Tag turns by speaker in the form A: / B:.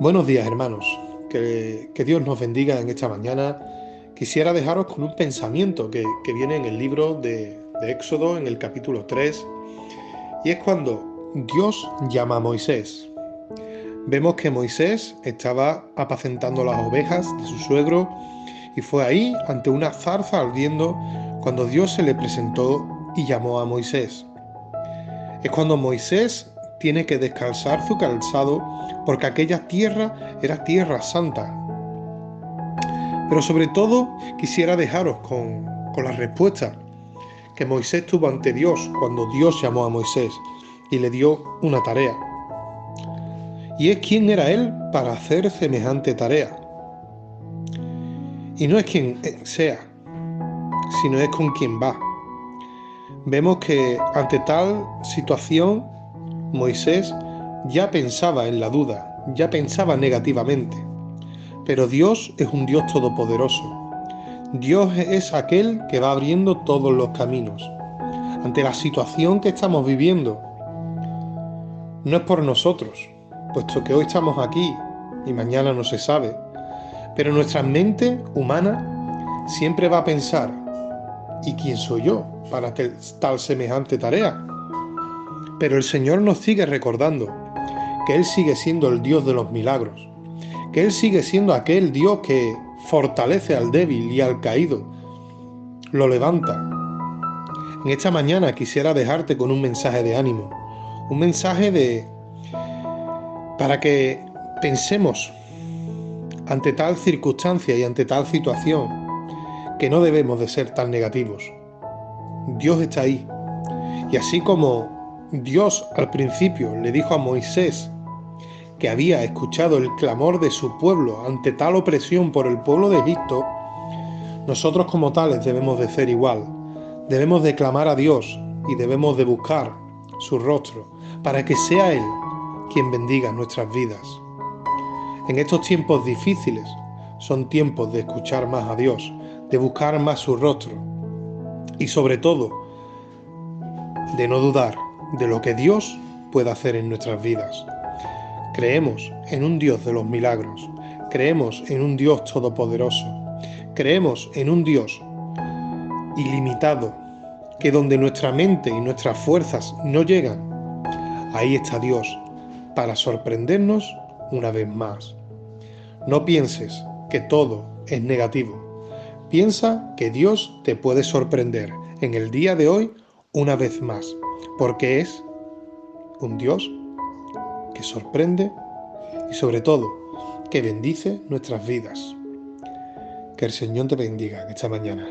A: Buenos días hermanos, que, Dios nos bendiga en esta mañana. Quisiera dejaros con un pensamiento que, viene en el libro de, de Éxodo, en el capítulo 3, y es cuando Dios llama a Moisés. Vemos que Moisés estaba apacentando las ovejas de su suegro y fue ahí, ante una zarza ardiendo, cuando Dios se le presentó y llamó a Moisés. Es cuando Moisés tiene que descalzar su calzado porque aquella tierra era tierra santa. Pero sobre todo quisiera dejaros con, con la respuesta que Moisés tuvo ante Dios cuando Dios llamó a Moisés y le dio una tarea. Y es quién era él para hacer semejante tarea. Y no es quien sea, sino es con quien va. Vemos que ante tal situación Moisés ya pensaba en la duda, ya pensaba negativamente. Pero Dios es un Dios todopoderoso. Dios es aquel que va abriendo todos los caminos. Ante la situación que estamos viviendo, no es por nosotros, puesto que hoy estamos aquí y mañana no se sabe, pero nuestra mente humana siempre va a pensar, ¿y quién soy yo para tal semejante tarea? Pero el Señor nos sigue recordando que Él sigue siendo el Dios de los milagros, que Él sigue siendo aquel Dios que fortalece al débil y al caído, lo levanta. En esta mañana quisiera dejarte con un mensaje de ánimo, un mensaje de para que pensemos ante tal circunstancia y ante tal situación que no debemos de ser tan negativos. Dios está ahí. Y así como Dios al principio le dijo a Moisés que había escuchado el clamor de su pueblo ante tal opresión por el pueblo de Egipto, nosotros como tales debemos de ser igual. Debemos de clamar a Dios y debemos de buscar su rostro para que sea Él quien bendiga nuestras vidas. En estos tiempos difíciles son tiempos de escuchar más a Dios, de buscar más su rostro y sobre todo de no dudar de lo que Dios puede hacer en nuestras vidas. Creemos en un Dios de los milagros, creemos en un Dios todopoderoso, creemos en un Dios ilimitado, que donde nuestra mente y nuestras fuerzas no llegan, ahí está Dios para sorprendernos una vez más. No pienses que todo es negativo. Piensa que Dios te puede sorprender en el día de hoy una vez más porque es un Dios que sorprende y sobre todo que bendice nuestras vidas. Que el Señor te bendiga esta mañana.